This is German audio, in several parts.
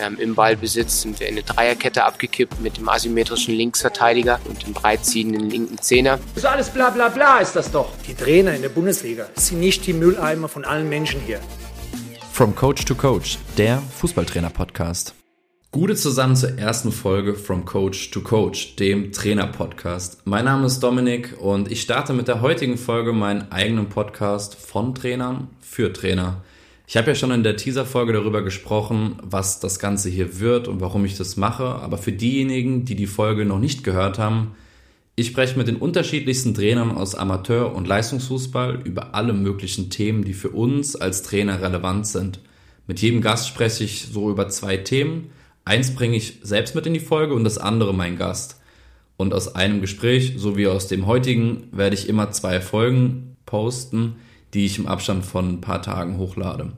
Ähm, Im Ballbesitz sind wir in eine Dreierkette abgekippt mit dem asymmetrischen Linksverteidiger und dem breitziehenden linken Zehner. So alles bla bla bla ist das doch. Die Trainer in der Bundesliga sind nicht die Mülleimer von allen Menschen hier. From Coach to Coach, der Fußballtrainer-Podcast. Gute zusammen zur ersten Folge From Coach to Coach, dem Trainer-Podcast. Mein Name ist Dominik und ich starte mit der heutigen Folge meinen eigenen Podcast von Trainern für Trainer. Ich habe ja schon in der Teaser-Folge darüber gesprochen, was das Ganze hier wird und warum ich das mache. Aber für diejenigen, die die Folge noch nicht gehört haben, ich spreche mit den unterschiedlichsten Trainern aus Amateur- und Leistungsfußball über alle möglichen Themen, die für uns als Trainer relevant sind. Mit jedem Gast spreche ich so über zwei Themen. Eins bringe ich selbst mit in die Folge und das andere mein Gast. Und aus einem Gespräch, so wie aus dem heutigen, werde ich immer zwei Folgen posten, die ich im Abstand von ein paar Tagen hochlade.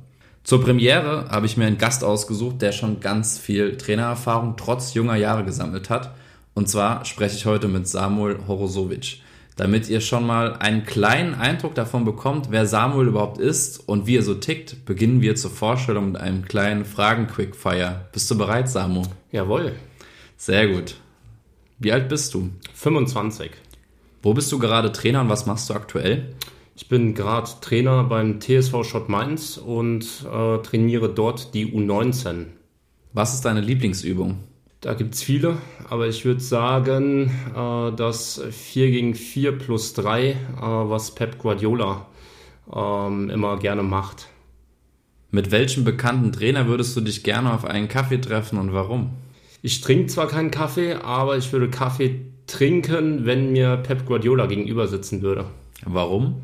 Zur Premiere habe ich mir einen Gast ausgesucht, der schon ganz viel Trainererfahrung trotz junger Jahre gesammelt hat. Und zwar spreche ich heute mit Samuel Horosovic. Damit ihr schon mal einen kleinen Eindruck davon bekommt, wer Samuel überhaupt ist und wie er so tickt, beginnen wir zur Vorstellung mit einem kleinen Fragen-Quickfire. Bist du bereit, Samu? Jawohl. Sehr gut. Wie alt bist du? 25. Wo bist du gerade Trainer und was machst du aktuell? Ich bin gerade Trainer beim TSV Schott Mainz und äh, trainiere dort die U19. Was ist deine Lieblingsübung? Da gibt es viele, aber ich würde sagen, äh, das 4 gegen 4 plus 3, äh, was Pep Guardiola ähm, immer gerne macht. Mit welchem bekannten Trainer würdest du dich gerne auf einen Kaffee treffen und warum? Ich trinke zwar keinen Kaffee, aber ich würde Kaffee trinken, wenn mir Pep Guardiola gegenüber sitzen würde. Warum?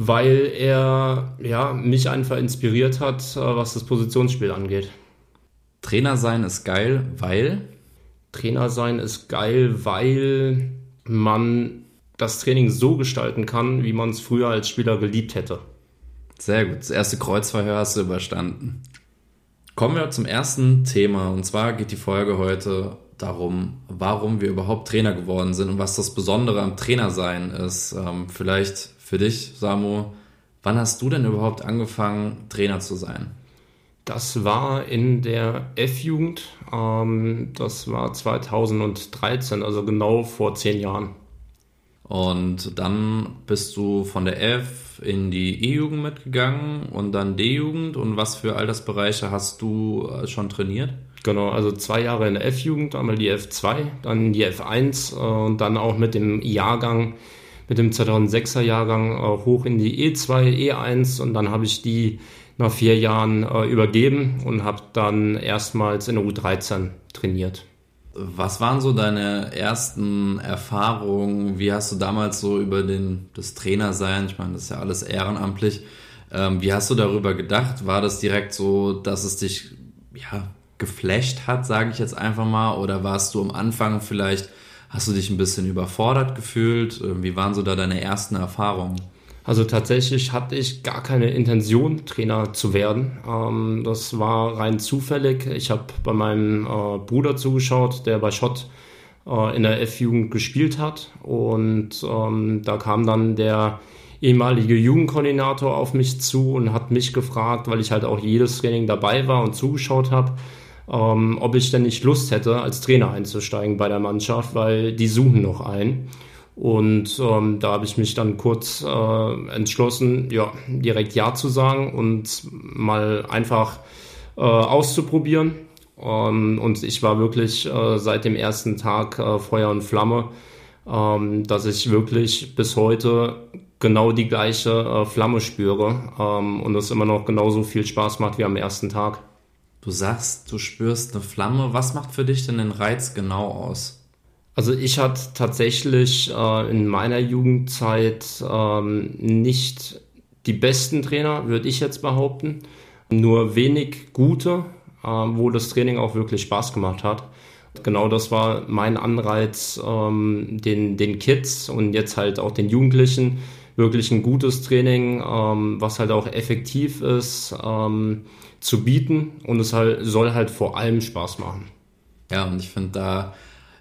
Weil er ja, mich einfach inspiriert hat, äh, was das Positionsspiel angeht. Trainer sein ist geil, weil? Trainer sein ist geil, weil man das Training so gestalten kann, wie man es früher als Spieler geliebt hätte. Sehr gut. Das erste Kreuzverhör hast du überstanden. Kommen wir zum ersten Thema. Und zwar geht die Folge heute darum, warum wir überhaupt Trainer geworden sind und was das Besondere am Trainersein ist. Ähm, vielleicht für dich, Samu, wann hast du denn überhaupt angefangen, Trainer zu sein? Das war in der F-Jugend. Ähm, das war 2013, also genau vor zehn Jahren. Und dann bist du von der F in die E-Jugend mitgegangen und dann D-Jugend. Und was für Altersbereiche hast du äh, schon trainiert? Genau, also zwei Jahre in der F-Jugend, einmal die F2, dann die F1 äh, und dann auch mit dem Jahrgang, mit dem 2006er Jahrgang äh, hoch in die E2, E1 und dann habe ich die nach vier Jahren äh, übergeben und habe dann erstmals in der U13 trainiert. Was waren so deine ersten Erfahrungen? Wie hast du damals so über den, das Trainersein, ich meine, das ist ja alles ehrenamtlich, ähm, wie hast du darüber gedacht? War das direkt so, dass es dich ja, geflasht hat, sage ich jetzt einfach mal? Oder warst du am Anfang vielleicht, hast du dich ein bisschen überfordert gefühlt? Ähm, wie waren so da deine ersten Erfahrungen? Also tatsächlich hatte ich gar keine Intention, Trainer zu werden. Ähm, das war rein zufällig. Ich habe bei meinem äh, Bruder zugeschaut, der bei Schott äh, in der F-Jugend gespielt hat. Und ähm, da kam dann der ehemalige Jugendkoordinator auf mich zu und hat mich gefragt, weil ich halt auch jedes Training dabei war und zugeschaut habe, ähm, ob ich denn nicht Lust hätte, als Trainer einzusteigen bei der Mannschaft, weil die suchen noch einen. Und ähm, da habe ich mich dann kurz äh, entschlossen, ja, direkt Ja zu sagen und mal einfach äh, auszuprobieren. Ähm, und ich war wirklich äh, seit dem ersten Tag äh, Feuer und Flamme, ähm, dass ich wirklich bis heute genau die gleiche äh, Flamme spüre ähm, und es immer noch genauso viel Spaß macht wie am ersten Tag. Du sagst, du spürst eine Flamme. Was macht für dich denn den Reiz genau aus? Also ich hatte tatsächlich äh, in meiner Jugendzeit ähm, nicht die besten Trainer, würde ich jetzt behaupten. Nur wenig gute, äh, wo das Training auch wirklich Spaß gemacht hat. Genau das war mein Anreiz, ähm, den, den Kids und jetzt halt auch den Jugendlichen wirklich ein gutes Training, ähm, was halt auch effektiv ist, ähm, zu bieten. Und es halt, soll halt vor allem Spaß machen. Ja, und ich finde da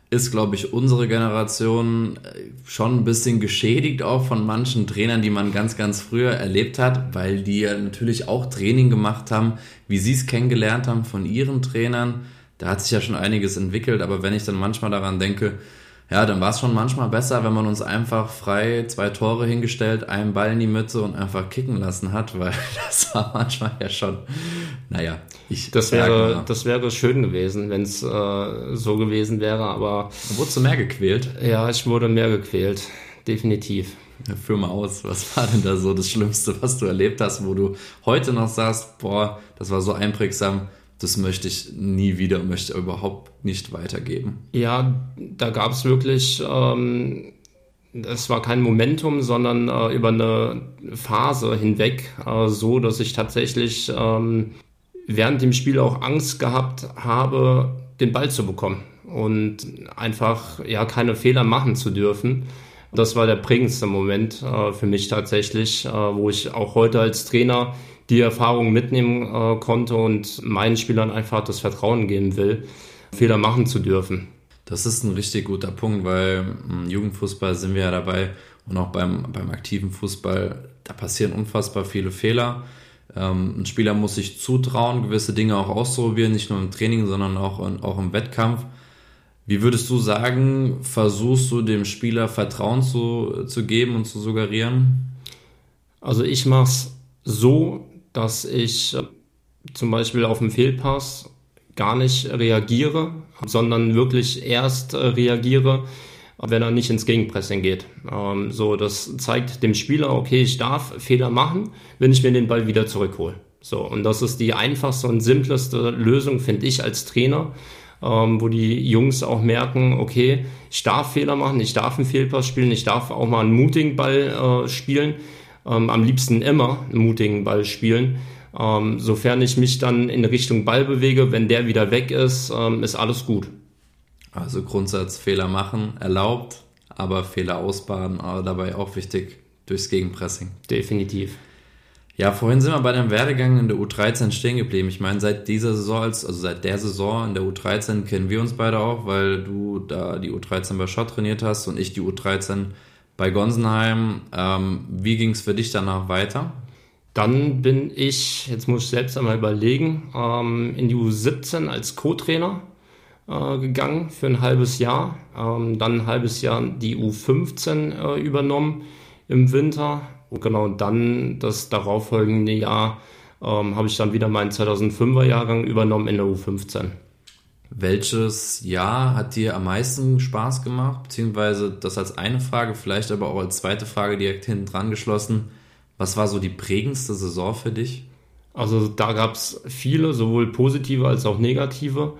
ist, glaube ich, unsere Generation äh, schon ein bisschen geschädigt auch von manchen Trainern, die man ganz, ganz früher erlebt hat, weil die ja natürlich auch Training gemacht haben, wie sie es kennengelernt haben von ihren Trainern. Da hat sich ja schon einiges entwickelt, aber wenn ich dann manchmal daran denke, ja, dann war es schon manchmal besser, wenn man uns einfach frei zwei Tore hingestellt, einen Ball in die Mitte und einfach kicken lassen hat, weil das war manchmal ja schon, naja, ich das wäre, das wäre schön gewesen, wenn es äh, so gewesen wäre, aber. Wurdest du mehr gequält? Ja, ich wurde mehr gequält, definitiv. Ja, führ mal aus, was war denn da so das Schlimmste, was du erlebt hast, wo du heute noch sagst, boah, das war so einprägsam, das möchte ich nie wieder, möchte überhaupt nicht weitergeben. Ja, da gab es wirklich, ähm, es war kein Momentum, sondern äh, über eine Phase hinweg äh, so, dass ich tatsächlich ähm, während dem Spiel auch Angst gehabt habe, den Ball zu bekommen und einfach ja keine Fehler machen zu dürfen. Das war der prägendste Moment äh, für mich tatsächlich, äh, wo ich auch heute als Trainer die Erfahrung mitnehmen äh, konnte und meinen Spielern einfach das Vertrauen geben will, Fehler machen zu dürfen. Das ist ein richtig guter Punkt, weil im Jugendfußball sind wir ja dabei und auch beim, beim aktiven Fußball, da passieren unfassbar viele Fehler. Ähm, ein Spieler muss sich zutrauen, gewisse Dinge auch auszuprobieren, nicht nur im Training, sondern auch, auch im Wettkampf. Wie würdest du sagen, versuchst du dem Spieler Vertrauen zu, zu geben und zu suggerieren? Also ich mache es so, dass ich äh, zum Beispiel auf einen Fehlpass gar nicht reagiere, sondern wirklich erst äh, reagiere, wenn er nicht ins Gegenpressing geht. Ähm, so, das zeigt dem Spieler, okay, ich darf Fehler machen, wenn ich mir den Ball wieder zurückhole. So, und das ist die einfachste und simpleste Lösung, finde ich, als Trainer, ähm, wo die Jungs auch merken, okay, ich darf Fehler machen, ich darf einen Fehlpass spielen, ich darf auch mal einen mutigen Ball äh, spielen ähm, am liebsten immer einen mutigen Ball spielen. Ähm, sofern ich mich dann in Richtung Ball bewege, wenn der wieder weg ist, ähm, ist alles gut. Also Grundsatz Fehler machen erlaubt, aber Fehler ausbaden, aber dabei auch wichtig durchs Gegenpressing. Definitiv. Ja, vorhin sind wir bei deinem Werdegang in der U13 stehen geblieben. Ich meine, seit dieser Saison, also seit der Saison in der U13 kennen wir uns beide auch, weil du da die U13 bei Schott trainiert hast und ich die U13 bei Gonsenheim. Ähm, wie ging es für dich danach weiter? Dann bin ich, jetzt muss ich selbst einmal überlegen, ähm, in die U17 als Co-Trainer äh, gegangen für ein halbes Jahr. Ähm, dann ein halbes Jahr die U15 äh, übernommen im Winter. Und genau dann das darauffolgende Jahr ähm, habe ich dann wieder meinen 2005er Jahrgang übernommen in der U15. Welches Jahr hat dir am meisten Spaß gemacht? Beziehungsweise das als eine Frage, vielleicht aber auch als zweite Frage direkt hinten dran geschlossen. Was war so die prägendste Saison für dich? Also da gab es viele, sowohl positive als auch negative.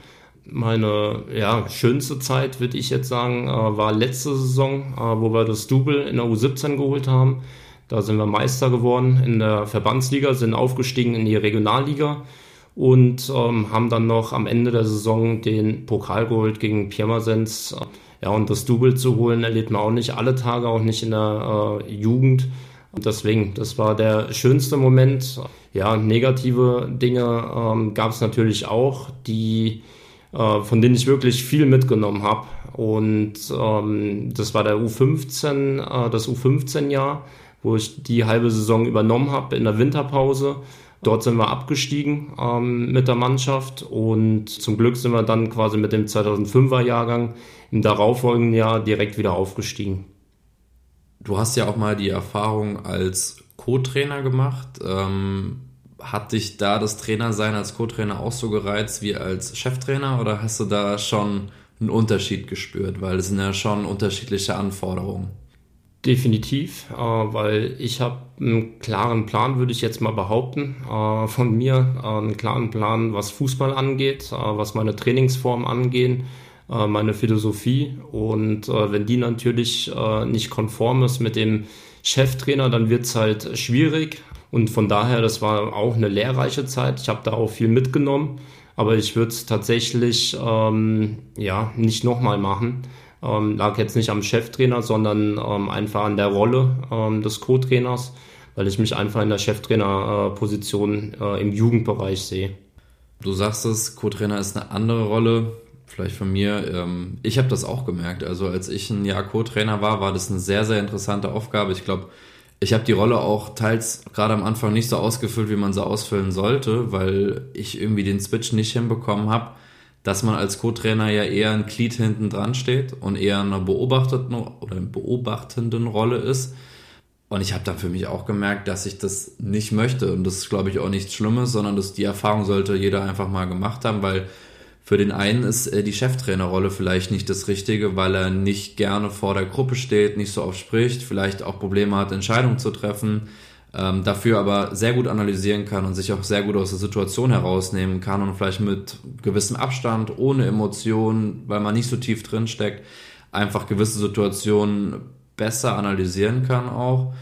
Meine ja, schönste Zeit, würde ich jetzt sagen, äh, war letzte Saison, äh, wo wir das Double in der U17 geholt haben. Da sind wir Meister geworden in der Verbandsliga, sind aufgestiegen in die Regionalliga und ähm, haben dann noch am Ende der Saison den Pokal geholt gegen Pirmasens. Ja, und das Double zu holen, erlebt man auch nicht alle Tage, auch nicht in der äh, Jugend. Und deswegen, das war der schönste Moment. Ja, negative Dinge ähm, gab es natürlich auch, die, äh, von denen ich wirklich viel mitgenommen habe. Und ähm, das war der U15, äh, das U15-Jahr, wo ich die halbe Saison übernommen habe in der Winterpause. Dort sind wir abgestiegen ähm, mit der Mannschaft und zum Glück sind wir dann quasi mit dem 2005er Jahrgang im darauffolgenden Jahr direkt wieder aufgestiegen. Du hast ja auch mal die Erfahrung als Co-Trainer gemacht. Ähm, hat dich da das Trainersein als Co-Trainer auch so gereizt wie als Cheftrainer oder hast du da schon einen Unterschied gespürt? Weil es sind ja schon unterschiedliche Anforderungen. Definitiv, äh, weil ich habe einen klaren Plan, würde ich jetzt mal behaupten, äh, von mir, äh, einen klaren Plan, was Fußball angeht, was meine Trainingsform angeht, äh, meine Philosophie. Und wenn die natürlich nicht konform ist mit dem Cheftrainer, dann wird es halt schwierig. Und von daher, das war auch eine lehrreiche Zeit. Ich habe da auch viel mitgenommen, aber ich würde es tatsächlich ähm, ja nicht nochmal machen ähm, lag jetzt nicht am Cheftrainer, sondern ähm, einfach an der Rolle ähm, des Co-Trainers, weil ich mich einfach in der Cheftrainerposition äh, im Jugendbereich sehe. Du sagst es, Co-Trainer ist eine andere Rolle. vielleicht von mir. Ähm, ich habe das auch gemerkt. Also als ich ein Jahr Co-Trainer war, war das eine sehr, sehr interessante Aufgabe. Ich glaube, ich habe die Rolle auch teils gerade am Anfang nicht so ausgefüllt, wie man sie ausfüllen sollte, weil ich irgendwie den Switch nicht hinbekommen habe, dass man als Co-Trainer ja eher ein Glied hinten dran steht und eher in einer beobachteten oder beobachtenden Rolle ist. Und ich habe dann für mich auch gemerkt, dass ich das nicht möchte. Und das ist, glaube ich, auch nichts Schlimmes, sondern dass die Erfahrung sollte jeder einfach mal gemacht haben, weil für den einen ist äh, die Cheftrainerrolle vielleicht nicht das Richtige, weil er nicht gerne vor der Gruppe steht, nicht so oft spricht, vielleicht auch Probleme hat, Entscheidungen zu treffen, ähm, dafür aber sehr gut analysieren kann und sich auch sehr gut aus der Situation herausnehmen kann und vielleicht mit gewissem Abstand, ohne Emotionen, weil man nicht so tief drin steckt, einfach gewisse Situationen besser analysieren kann auch.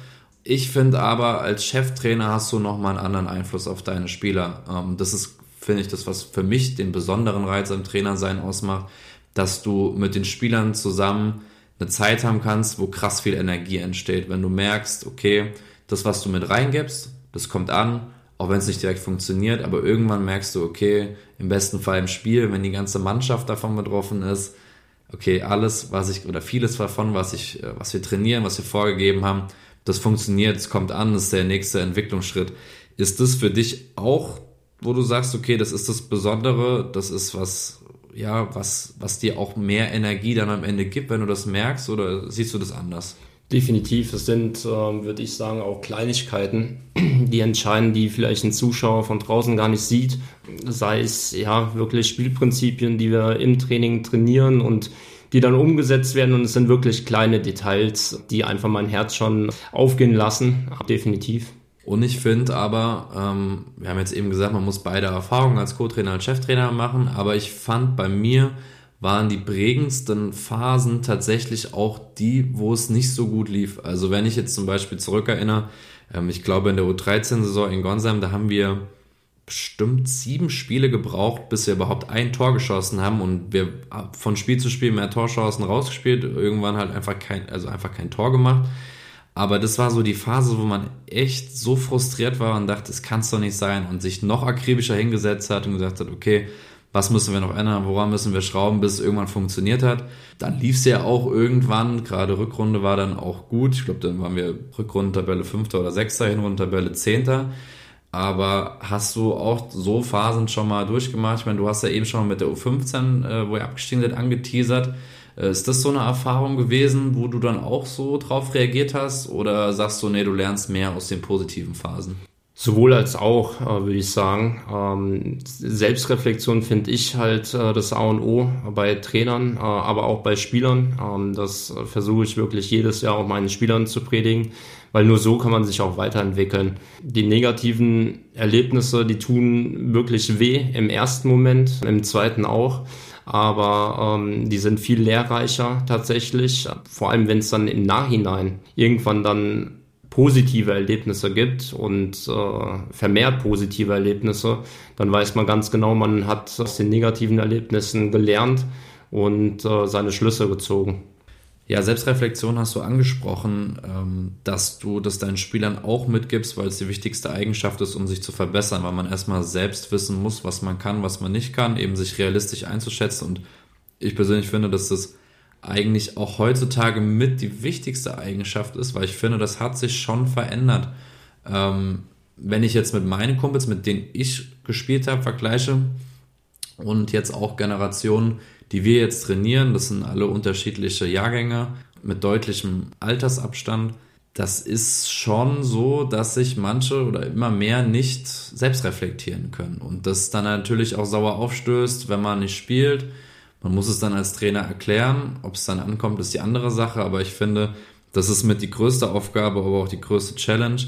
Ich finde aber, als Cheftrainer hast du nochmal einen anderen Einfluss auf deine Spieler. Ähm, das ist finde ich das, was für mich den besonderen Reiz am Trainersein ausmacht, dass du mit den Spielern zusammen eine Zeit haben kannst, wo krass viel Energie entsteht. Wenn du merkst, okay, das, was du mit reingibst, das kommt an, auch wenn es nicht direkt funktioniert, aber irgendwann merkst du, okay, im besten Fall im Spiel, wenn die ganze Mannschaft davon betroffen ist, okay, alles, was ich, oder vieles davon, was ich, äh, was wir trainieren, was wir vorgegeben haben, das funktioniert, es kommt an, das ist der nächste Entwicklungsschritt. Ist das für dich auch wo du sagst, okay, das ist das Besondere, das ist was, ja, was, was dir auch mehr Energie dann am Ende gibt, wenn du das merkst, oder siehst du das anders? Definitiv, es sind, äh, würde ich sagen, auch Kleinigkeiten, die entscheiden, die vielleicht ein Zuschauer von draußen gar nicht sieht. Sei es ja wirklich Spielprinzipien, die wir im Training trainieren und die dann umgesetzt werden. Und es sind wirklich kleine Details, die einfach mein Herz schon aufgehen lassen. Definitiv. Und ich finde aber, ähm, wir haben jetzt eben gesagt, man muss beide Erfahrungen als Co-Trainer und Cheftrainer machen, aber ich fand bei mir waren die prägendsten Phasen tatsächlich auch die, wo es nicht so gut lief. Also wenn ich jetzt zum Beispiel zurückerinnere, ähm, ich glaube in der U13-Saison in Gonsheim, da haben wir bestimmt sieben Spiele gebraucht, bis wir überhaupt ein Tor geschossen haben und wir von Spiel zu Spiel mehr Torchancen rausgespielt, irgendwann halt einfach kein, also einfach kein Tor gemacht. Aber das war so die Phase, wo man echt so frustriert war und dachte, es kann es doch nicht sein und sich noch akribischer hingesetzt hat und gesagt hat, okay, was müssen wir noch ändern, woran müssen wir schrauben, bis es irgendwann funktioniert hat. Dann lief es ja auch irgendwann, gerade Rückrunde war dann auch gut. Ich glaube, dann waren wir Rückrundentabelle 5. oder 6. Hinrundentabelle 10. Aber hast du auch so Phasen schon mal durchgemacht? Ich meine, du hast ja eben schon mit der U15, äh, wo ihr abgestiegen seid, angeteasert. Äh, ist das so eine Erfahrung gewesen, wo du dann auch so drauf reagiert hast? Oder sagst du, nee, du lernst mehr aus den positiven Phasen? Sowohl als auch, äh, würde ich sagen. Ähm, Selbstreflexion finde ich halt äh, das A und O bei Trainern, äh, aber auch bei Spielern. Ähm, das versuche ich wirklich jedes Jahr auch meinen Spielern zu predigen, weil nur so kann man sich auch weiterentwickeln. Die negativen Erlebnisse, die tun wirklich weh im ersten Moment, im zweiten auch aber ähm, die sind viel lehrreicher tatsächlich, vor allem wenn es dann im Nachhinein irgendwann dann positive Erlebnisse gibt und äh, vermehrt positive Erlebnisse, dann weiß man ganz genau, man hat aus den negativen Erlebnissen gelernt und äh, seine Schlüsse gezogen. Ja, Selbstreflexion hast du angesprochen, ähm, dass du das deinen Spielern auch mitgibst, weil es die wichtigste Eigenschaft ist, um sich zu verbessern, weil man erstmal selbst wissen muss, was man kann, was man nicht kann, eben sich realistisch einzuschätzen. Und ich persönlich finde, dass das eigentlich auch heutzutage mit die wichtigste Eigenschaft ist, weil ich finde, das hat sich schon verändert. Ähm, wenn ich jetzt mit meinen Kumpels, mit denen ich gespielt habe, vergleiche und jetzt auch Generationen, die wir jetzt trainieren, das sind alle unterschiedliche Jahrgänge mit deutlichem Altersabstand. Das ist schon so, dass sich manche oder immer mehr nicht selbst reflektieren können. Und das dann natürlich auch sauer aufstößt, wenn man nicht spielt. Man muss es dann als Trainer erklären. Ob es dann ankommt, ist die andere Sache. Aber ich finde, das ist mit die größte Aufgabe, aber auch die größte Challenge,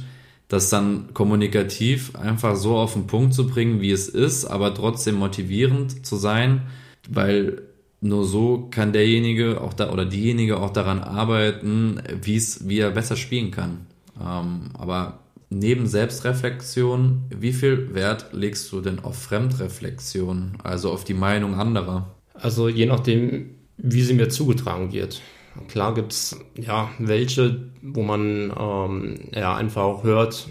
das dann kommunikativ einfach so auf den Punkt zu bringen, wie es ist, aber trotzdem motivierend zu sein, weil nur so kann derjenige auch da oder diejenige auch daran arbeiten, wie es, wie er besser spielen kann. Ähm, aber neben Selbstreflexion, wie viel Wert legst du denn auf Fremdreflexion, also auf die Meinung anderer? Also je nachdem, wie sie mir zugetragen wird. Klar gibt es ja welche, wo man ähm, ja einfach auch hört,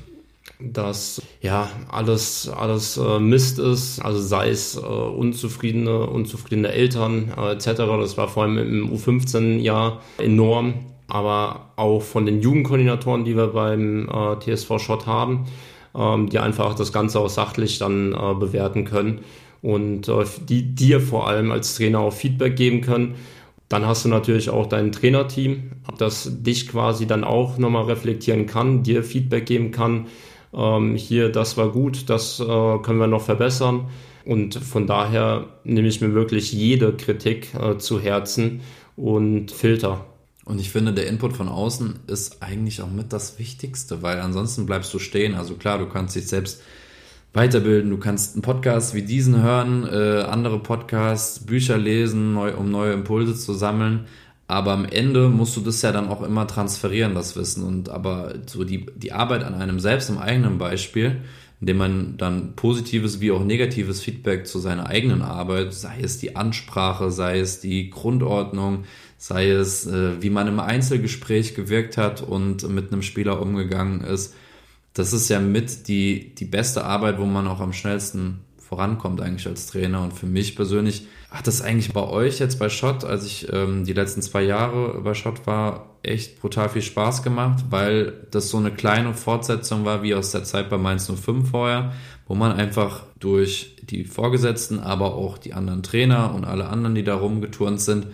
dass ja alles alles äh, Mist ist, also sei es äh, unzufriedene unzufriedene Eltern äh, etc. Das war vor allem im U15-Jahr enorm, aber auch von den Jugendkoordinatoren, die wir beim äh, TSV Schott haben, ähm, die einfach das Ganze auch sachlich dann äh, bewerten können und äh, die dir vor allem als Trainer auch Feedback geben können. Dann hast du natürlich auch dein Trainerteam, das dich quasi dann auch nochmal reflektieren kann, dir Feedback geben kann ähm, hier, das war gut, das äh, können wir noch verbessern. Und von daher nehme ich mir wirklich jede Kritik äh, zu Herzen und filter. Und ich finde, der Input von außen ist eigentlich auch mit das Wichtigste, weil ansonsten bleibst du stehen. Also klar, du kannst dich selbst weiterbilden, du kannst einen Podcast wie diesen hören, äh, andere Podcasts, Bücher lesen, neu, um neue Impulse zu sammeln. Aber am Ende musst du das ja dann auch immer transferieren, das Wissen. Und aber so die, die Arbeit an einem selbst im eigenen Beispiel, indem man dann positives wie auch negatives Feedback zu seiner eigenen Arbeit, sei es die Ansprache, sei es die Grundordnung, sei es, äh, wie man im Einzelgespräch gewirkt hat und mit einem Spieler umgegangen ist, das ist ja mit die, die beste Arbeit, wo man auch am schnellsten vorankommt eigentlich als Trainer. Und für mich persönlich hat das eigentlich bei euch jetzt bei Schott, als ich ähm, die letzten zwei Jahre bei Schott war, echt brutal viel Spaß gemacht, weil das so eine kleine Fortsetzung war wie aus der Zeit bei Mainz 05 vorher, wo man einfach durch die Vorgesetzten, aber auch die anderen Trainer und alle anderen, die da rumgeturnt sind,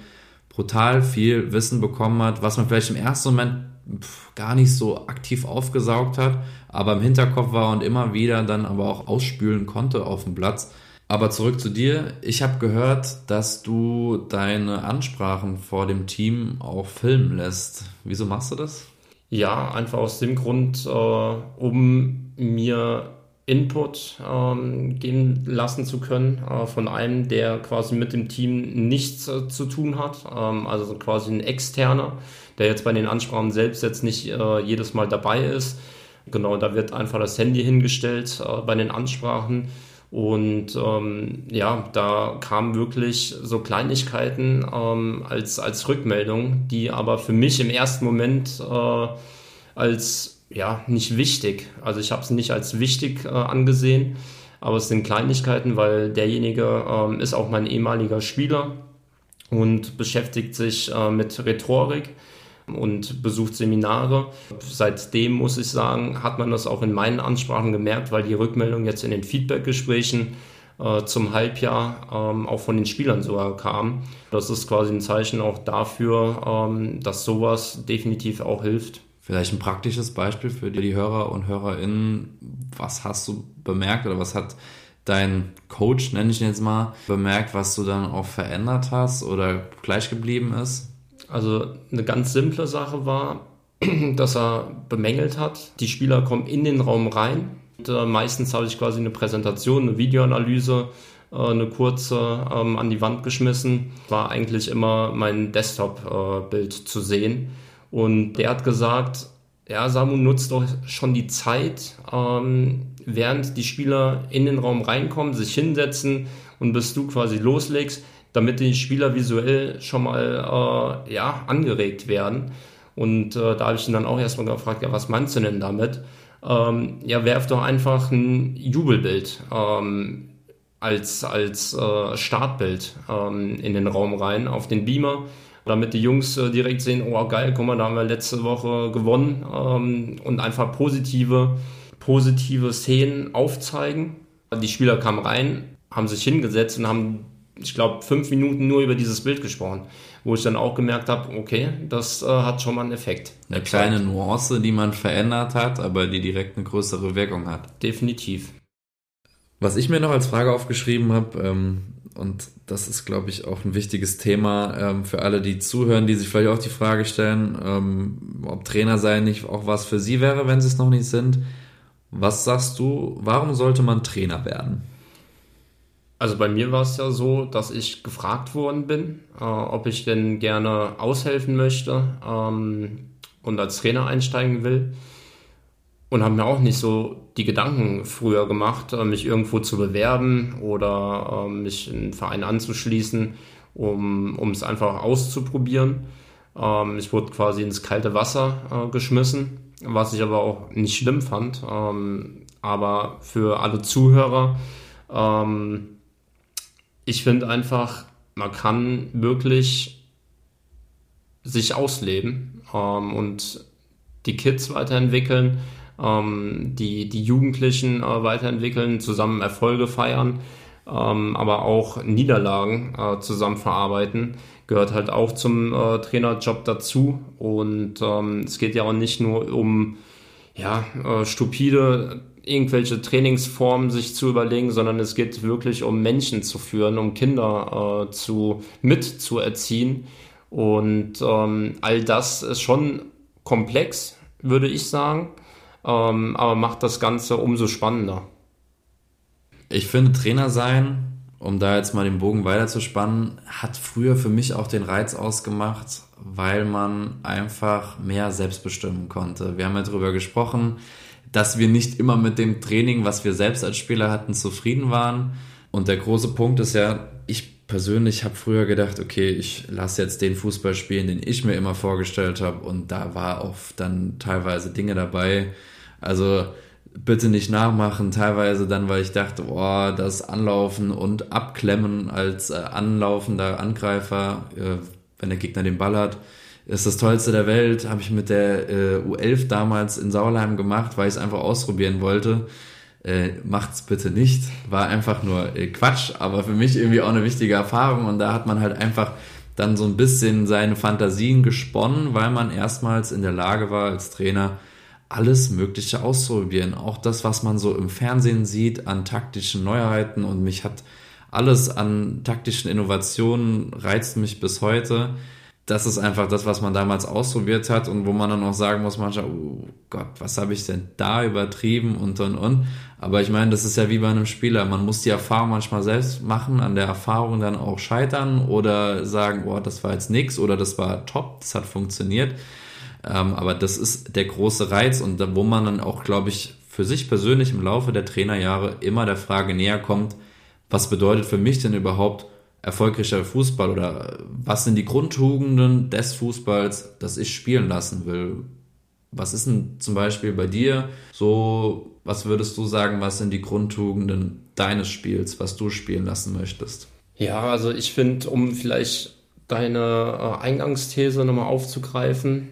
brutal viel Wissen bekommen hat, was man vielleicht im ersten Moment gar nicht so aktiv aufgesaugt hat, aber im Hinterkopf war und immer wieder dann aber auch ausspülen konnte auf dem Platz. Aber zurück zu dir. Ich habe gehört, dass du deine Ansprachen vor dem Team auch filmen lässt. Wieso machst du das? Ja, einfach aus dem Grund, äh, um mir Input ähm, geben lassen zu können äh, von einem, der quasi mit dem Team nichts äh, zu tun hat, ähm, also quasi ein externer, der jetzt bei den Ansprachen selbst jetzt nicht äh, jedes Mal dabei ist. Genau, da wird einfach das Handy hingestellt äh, bei den Ansprachen. Und ähm, ja, da kamen wirklich so Kleinigkeiten ähm, als, als Rückmeldung, die aber für mich im ersten Moment äh, als ja nicht wichtig, also ich habe es nicht als wichtig äh, angesehen, aber es sind Kleinigkeiten, weil derjenige ähm, ist auch mein ehemaliger Spieler und beschäftigt sich äh, mit Rhetorik und besucht Seminare. Seitdem muss ich sagen, hat man das auch in meinen Ansprachen gemerkt, weil die Rückmeldung jetzt in den Feedbackgesprächen äh, zum Halbjahr ähm, auch von den Spielern sogar kam. Das ist quasi ein Zeichen auch dafür, ähm, dass sowas definitiv auch hilft. Vielleicht ein praktisches Beispiel für die Hörer und Hörerinnen. Was hast du bemerkt oder was hat dein Coach, nenne ich ihn jetzt mal, bemerkt, was du dann auch verändert hast oder gleich geblieben ist? Also eine ganz simple Sache war, dass er bemängelt hat, die Spieler kommen in den Raum rein. Und, äh, meistens habe ich quasi eine Präsentation, eine Videoanalyse, äh, eine kurze ähm, an die Wand geschmissen. War eigentlich immer mein Desktop-Bild äh, zu sehen. Und der hat gesagt, ja, Samu nutzt doch schon die Zeit, ähm, während die Spieler in den Raum reinkommen, sich hinsetzen und bis du quasi loslegst, damit die Spieler visuell schon mal äh, ja, angeregt werden. Und äh, da habe ich ihn dann auch erstmal gefragt, ja, was meinst du denn damit? Ähm, ja, werf doch einfach ein Jubelbild ähm, als, als äh, Startbild ähm, in den Raum rein, auf den Beamer, damit die Jungs äh, direkt sehen, oh geil, guck mal, da haben wir letzte Woche gewonnen ähm, und einfach positive, positive Szenen aufzeigen. Die Spieler kamen rein, haben sich hingesetzt und haben ich glaube, fünf Minuten nur über dieses Bild gesprochen, wo ich dann auch gemerkt habe, okay, das äh, hat schon mal einen Effekt. Eine kleine Nuance, die man verändert hat, aber die direkt eine größere Wirkung hat. Definitiv. Was ich mir noch als Frage aufgeschrieben habe, ähm, und das ist, glaube ich, auch ein wichtiges Thema ähm, für alle, die zuhören, die sich vielleicht auch die Frage stellen, ähm, ob Trainer sein nicht auch was für sie wäre, wenn sie es noch nicht sind. Was sagst du, warum sollte man Trainer werden? Also bei mir war es ja so, dass ich gefragt worden bin, äh, ob ich denn gerne aushelfen möchte ähm, und als Trainer einsteigen will. Und habe mir auch nicht so die Gedanken früher gemacht, äh, mich irgendwo zu bewerben oder äh, mich in einen Verein anzuschließen, um, es einfach auszuprobieren. Ähm, ich wurde quasi ins kalte Wasser äh, geschmissen, was ich aber auch nicht schlimm fand. Ähm, aber für alle Zuhörer, ähm, ich finde einfach, man kann wirklich sich ausleben ähm, und die Kids weiterentwickeln, ähm, die, die Jugendlichen äh, weiterentwickeln, zusammen Erfolge feiern, ähm, aber auch Niederlagen äh, zusammen verarbeiten gehört halt auch zum äh, Trainerjob dazu. Und ähm, es geht ja auch nicht nur um ja, äh, stupide irgendwelche Trainingsformen sich zu überlegen, sondern es geht wirklich um Menschen zu führen, um Kinder äh, zu mit zu erziehen. Und ähm, all das ist schon komplex, würde ich sagen, ähm, aber macht das Ganze umso spannender. Ich finde, Trainer sein um da jetzt mal den Bogen weiterzuspannen, hat früher für mich auch den Reiz ausgemacht, weil man einfach mehr selbst bestimmen konnte. Wir haben ja darüber gesprochen, dass wir nicht immer mit dem Training, was wir selbst als Spieler hatten, zufrieden waren. Und der große Punkt ist ja, ich persönlich habe früher gedacht, okay, ich lasse jetzt den Fußball spielen, den ich mir immer vorgestellt habe. Und da war auch dann teilweise Dinge dabei. Also bitte nicht nachmachen. Teilweise dann, weil ich dachte, oh, das Anlaufen und Abklemmen als äh, anlaufender Angreifer, äh, wenn der Gegner den Ball hat, ist das Tollste der Welt. Habe ich mit der äh, U11 damals in Sauerheim gemacht, weil ich es einfach ausprobieren wollte. Äh, macht's bitte nicht. War einfach nur äh, Quatsch, aber für mich irgendwie auch eine wichtige Erfahrung. Und da hat man halt einfach dann so ein bisschen seine Fantasien gesponnen, weil man erstmals in der Lage war, als Trainer alles Mögliche auszuprobieren. Auch das, was man so im Fernsehen sieht an taktischen Neuheiten und mich hat alles an taktischen Innovationen reizt mich bis heute. Das ist einfach das, was man damals ausprobiert hat und wo man dann auch sagen muss, manchmal, oh Gott, was habe ich denn da übertrieben und und und. Aber ich meine, das ist ja wie bei einem Spieler. Man muss die Erfahrung manchmal selbst machen, an der Erfahrung dann auch scheitern oder sagen, boah, das war jetzt nix oder das war top, das hat funktioniert. Ähm, aber das ist der große Reiz und da, wo man dann auch, glaube ich, für sich persönlich im Laufe der Trainerjahre immer der Frage näher kommt, was bedeutet für mich denn überhaupt erfolgreicher Fußball oder was sind die Grundtugenden des Fußballs, das ich spielen lassen will? Was ist denn zum Beispiel bei dir so, was würdest du sagen, was sind die Grundtugenden deines Spiels, was du spielen lassen möchtest? Ja, also ich finde, um vielleicht deine äh, Eingangsthese nochmal aufzugreifen,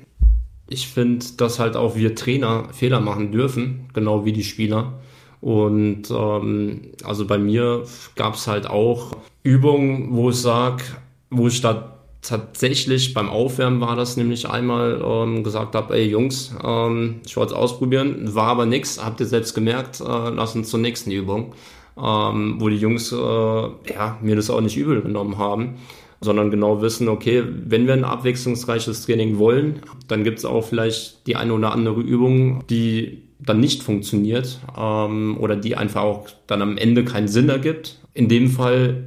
ich finde, dass halt auch wir Trainer Fehler machen dürfen, genau wie die Spieler. Und ähm, also bei mir gab es halt auch Übungen, wo ich sage, wo ich da tatsächlich beim Aufwärmen war das nämlich einmal ähm, gesagt habe, ey Jungs, ähm, ich wollte es ausprobieren, war aber nix, habt ihr selbst gemerkt, äh, lass uns zur nächsten Übung, ähm, wo die Jungs äh, ja, mir das auch nicht übel genommen haben sondern genau wissen, okay, wenn wir ein abwechslungsreiches Training wollen, dann gibt es auch vielleicht die eine oder andere Übung, die dann nicht funktioniert ähm, oder die einfach auch dann am Ende keinen Sinn ergibt. In dem Fall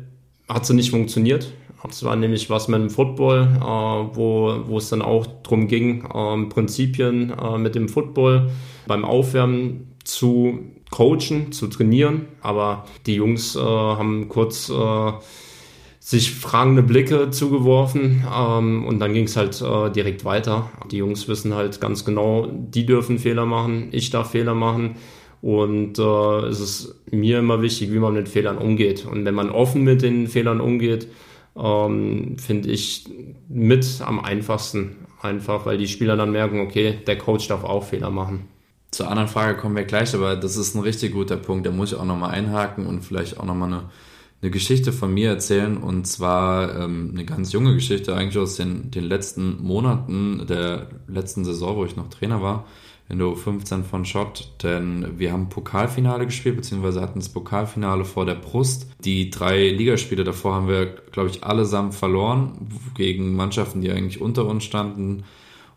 hat sie nicht funktioniert. Das war nämlich was mit dem Football, äh, wo, wo es dann auch darum ging, äh, Prinzipien äh, mit dem Football beim Aufwärmen zu coachen, zu trainieren. Aber die Jungs äh, haben kurz äh, sich fragende Blicke zugeworfen ähm, und dann ging es halt äh, direkt weiter. Die Jungs wissen halt ganz genau, die dürfen Fehler machen, ich darf Fehler machen und äh, es ist mir immer wichtig, wie man mit Fehlern umgeht. Und wenn man offen mit den Fehlern umgeht, ähm, finde ich mit am einfachsten. Einfach, weil die Spieler dann merken, okay, der Coach darf auch Fehler machen. Zur anderen Frage kommen wir gleich, aber das ist ein richtig guter Punkt. Da muss ich auch nochmal einhaken und vielleicht auch nochmal eine eine Geschichte von mir erzählen und zwar ähm, eine ganz junge Geschichte eigentlich aus den, den letzten Monaten der letzten Saison, wo ich noch Trainer war, in der U15 von Schott, denn wir haben Pokalfinale gespielt, beziehungsweise hatten das Pokalfinale vor der Brust. Die drei Ligaspiele davor haben wir, glaube ich, allesamt verloren gegen Mannschaften, die eigentlich unter uns standen.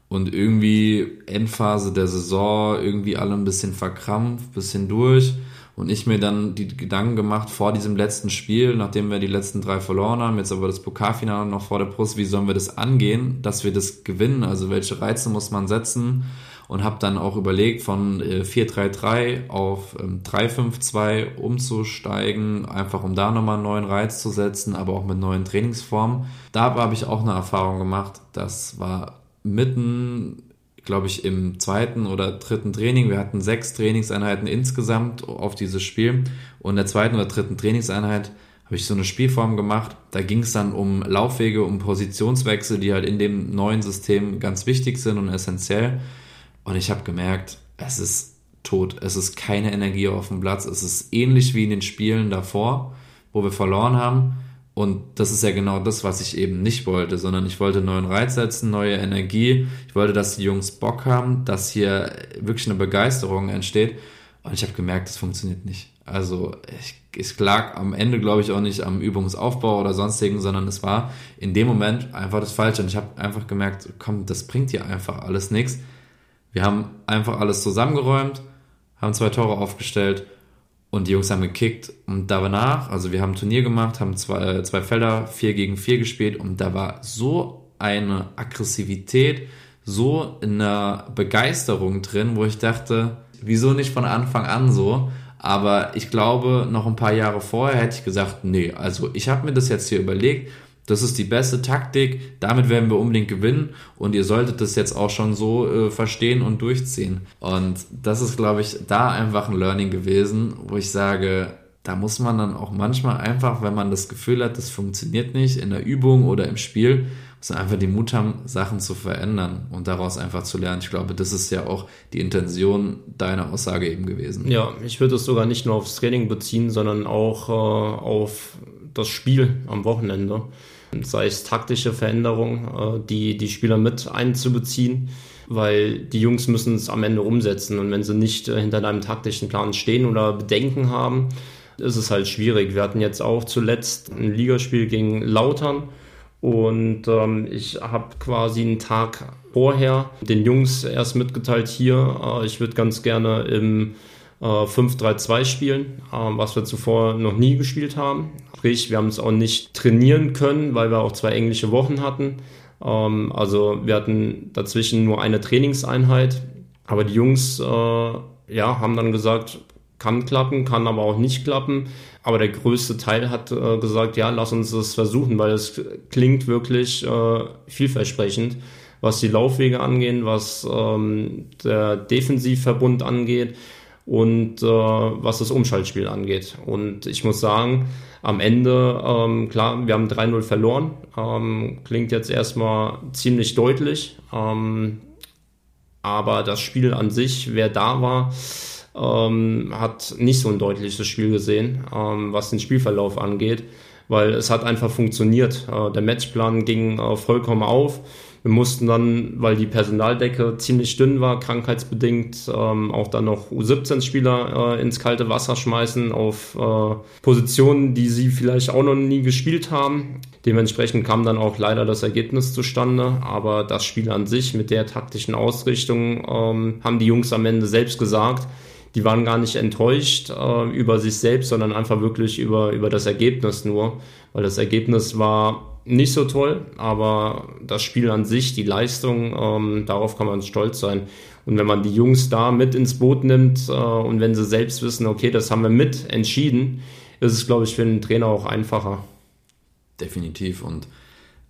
Und irgendwie Endphase der Saison, irgendwie alle ein bisschen verkrampft, bisschen durch. Und ich mir dann die Gedanken gemacht vor diesem letzten Spiel, nachdem wir die letzten drei verloren haben, jetzt aber das Pokalfinale noch vor der Brust, wie sollen wir das angehen, dass wir das gewinnen? Also welche Reize muss man setzen? und habe dann auch überlegt, von äh, 4-3-3 auf ähm, 3-5-2 umzusteigen, einfach um da nochmal einen neuen Reiz zu setzen, aber auch mit neuen Trainingsformen. Da habe ich auch eine Erfahrung gemacht. Das war mitten glaube ich, im zweiten oder dritten Training. Wir hatten sechs Trainingseinheiten insgesamt auf dieses Spiel. Und in der zweiten oder dritten Trainingseinheit habe ich so eine Spielform gemacht. Da ging es dann um Laufwege, um Positionswechsel, die halt in dem neuen System ganz wichtig sind und essentiell. Und ich habe gemerkt, es ist tot. Es ist keine Energie auf dem Platz. Es ist ähnlich wie in den Spielen davor, wo wir verloren haben. Und das ist ja genau das, was ich eben nicht wollte, sondern ich wollte neuen Reiz setzen, neue Energie. Ich wollte, dass die Jungs Bock haben, dass hier wirklich eine Begeisterung entsteht. Und ich habe gemerkt, das funktioniert nicht. Also ich, es lag am Ende, glaube ich, auch nicht am Übungsaufbau oder sonstigen, sondern es war in dem Moment einfach das Falsche. Und ich habe einfach gemerkt, komm, das bringt hier einfach alles nichts. Wir haben einfach alles zusammengeräumt, haben zwei Tore aufgestellt und die Jungs haben gekickt. Und danach, also wir haben ein Turnier gemacht, haben zwei, zwei Felder, vier gegen vier gespielt und da war so eine Aggressivität, so eine Begeisterung drin, wo ich dachte, wieso nicht von Anfang an so? Aber ich glaube, noch ein paar Jahre vorher hätte ich gesagt, nee, also ich habe mir das jetzt hier überlegt, das ist die beste Taktik, damit werden wir unbedingt gewinnen und ihr solltet das jetzt auch schon so äh, verstehen und durchziehen. Und das ist, glaube ich, da einfach ein Learning gewesen, wo ich sage, da muss man dann auch manchmal einfach, wenn man das Gefühl hat, das funktioniert nicht in der Übung oder im Spiel, muss man einfach den Mut haben, Sachen zu verändern und daraus einfach zu lernen. Ich glaube, das ist ja auch die Intention deiner Aussage eben gewesen. Ja, ich würde es sogar nicht nur aufs Training beziehen, sondern auch äh, auf das Spiel am Wochenende. Sei es taktische Veränderungen, äh, die, die Spieler mit einzubeziehen, weil die Jungs müssen es am Ende umsetzen. Und wenn sie nicht äh, hinter einem taktischen Plan stehen oder Bedenken haben, ist es halt schwierig. Wir hatten jetzt auch zuletzt ein Ligaspiel gegen Lautern und ähm, ich habe quasi einen Tag vorher den Jungs erst mitgeteilt, hier, äh, ich würde ganz gerne im äh, 5-3-2 spielen, äh, was wir zuvor noch nie gespielt haben. Sprich, wir haben es auch nicht trainieren können, weil wir auch zwei englische Wochen hatten. Ähm, also wir hatten dazwischen nur eine Trainingseinheit. Aber die Jungs äh, ja, haben dann gesagt, kann klappen, kann aber auch nicht klappen. Aber der größte Teil hat äh, gesagt, ja, lass uns das versuchen, weil es klingt wirklich äh, vielversprechend, was die Laufwege angehen, was ähm, der Defensivverbund angeht und äh, was das Umschaltspiel angeht. Und ich muss sagen, am Ende, ähm, klar, wir haben 3-0 verloren. Ähm, klingt jetzt erstmal ziemlich deutlich. Ähm, aber das Spiel an sich, wer da war, ähm, hat nicht so ein deutliches Spiel gesehen, ähm, was den Spielverlauf angeht, weil es hat einfach funktioniert. Äh, der Matchplan ging äh, vollkommen auf. Wir mussten dann, weil die Personaldecke ziemlich dünn war, krankheitsbedingt, ähm, auch dann noch U17-Spieler äh, ins kalte Wasser schmeißen auf äh, Positionen, die sie vielleicht auch noch nie gespielt haben. Dementsprechend kam dann auch leider das Ergebnis zustande, aber das Spiel an sich mit der taktischen Ausrichtung ähm, haben die Jungs am Ende selbst gesagt, die waren gar nicht enttäuscht äh, über sich selbst, sondern einfach wirklich über, über das Ergebnis nur, weil das Ergebnis war nicht so toll, aber das Spiel an sich, die Leistung, ähm, darauf kann man stolz sein. Und wenn man die Jungs da mit ins Boot nimmt äh, und wenn sie selbst wissen, okay, das haben wir mit entschieden, ist es, glaube ich, für einen Trainer auch einfacher. Definitiv. Und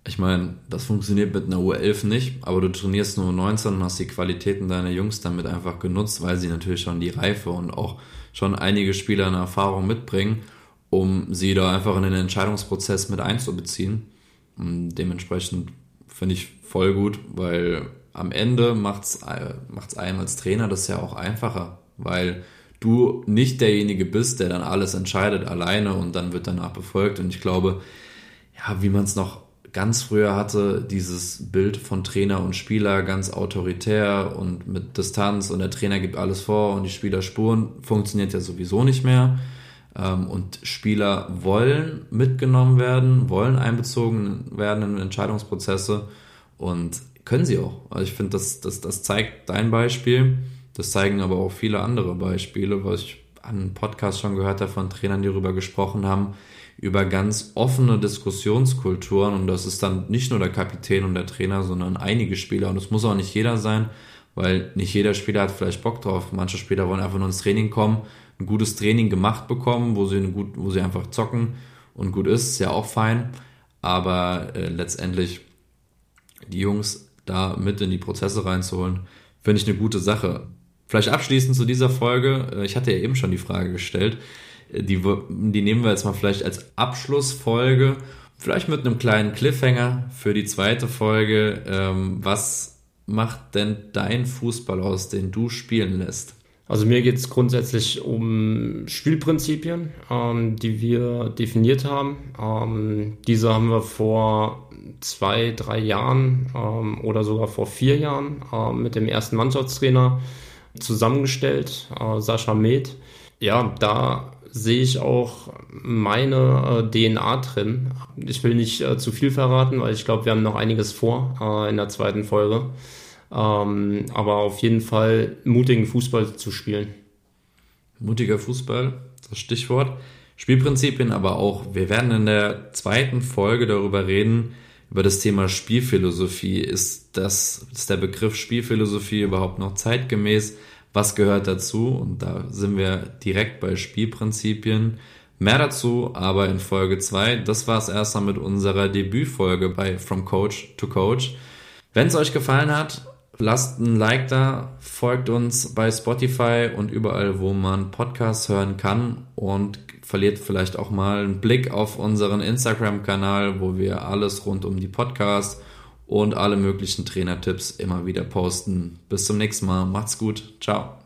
ich meine, das funktioniert mit einer U11 nicht, aber du trainierst nur U19 und hast die Qualitäten deiner Jungs damit einfach genutzt, weil sie natürlich schon die Reife und auch schon einige Spieler eine Erfahrung mitbringen, um sie da einfach in den Entscheidungsprozess mit einzubeziehen. Und dementsprechend finde ich voll gut, weil am Ende macht es macht's einen als Trainer das ja auch einfacher, weil du nicht derjenige bist, der dann alles entscheidet alleine und dann wird danach befolgt. Und ich glaube, ja, wie man es noch ganz früher hatte, dieses Bild von Trainer und Spieler ganz autoritär und mit Distanz und der Trainer gibt alles vor und die Spieler spuren, funktioniert ja sowieso nicht mehr. Ähm, und Spieler wollen mitgenommen werden, wollen einbezogen werden in Entscheidungsprozesse und können sie auch. Also ich finde, das, das, das zeigt dein Beispiel. Das zeigen aber auch viele andere Beispiele, was ich an einem Podcast schon gehört habe von Trainern, die darüber gesprochen haben, über ganz offene Diskussionskulturen und das ist dann nicht nur der Kapitän und der Trainer, sondern einige Spieler und es muss auch nicht jeder sein, weil nicht jeder Spieler hat vielleicht Bock drauf. Manche Spieler wollen einfach nur ins Training kommen, ein gutes Training gemacht bekommen, wo sie, gut, wo sie einfach zocken und gut ist, ist ja auch fein. Aber äh, letztendlich die Jungs da mit in die Prozesse reinzuholen, finde ich eine gute Sache. Vielleicht abschließend zu dieser Folge, äh, ich hatte ja eben schon die Frage gestellt, äh, die, die nehmen wir jetzt mal vielleicht als Abschlussfolge, vielleicht mit einem kleinen Cliffhanger für die zweite Folge. Ähm, was macht denn dein Fußball aus, den du spielen lässt? Also mir geht es grundsätzlich um Spielprinzipien, ähm, die wir definiert haben. Ähm, diese haben wir vor zwei, drei Jahren ähm, oder sogar vor vier Jahren äh, mit dem ersten Mannschaftstrainer zusammengestellt, äh, Sascha Med. Ja, da sehe ich auch meine äh, DNA drin. Ich will nicht äh, zu viel verraten, weil ich glaube, wir haben noch einiges vor äh, in der zweiten Folge. Ähm, aber auf jeden Fall mutigen Fußball zu spielen. Mutiger Fußball, das Stichwort. Spielprinzipien, aber auch, wir werden in der zweiten Folge darüber reden, über das Thema Spielphilosophie. Ist das, ist der Begriff Spielphilosophie überhaupt noch zeitgemäß? Was gehört dazu? Und da sind wir direkt bei Spielprinzipien. Mehr dazu aber in Folge 2. Das war es erstmal mit unserer Debütfolge bei From Coach to Coach. Wenn es euch gefallen hat, lasst ein Like da, folgt uns bei Spotify und überall, wo man Podcasts hören kann und verliert vielleicht auch mal einen Blick auf unseren Instagram-Kanal, wo wir alles rund um die Podcasts und alle möglichen Trainertipps immer wieder posten. Bis zum nächsten Mal. Macht's gut. Ciao.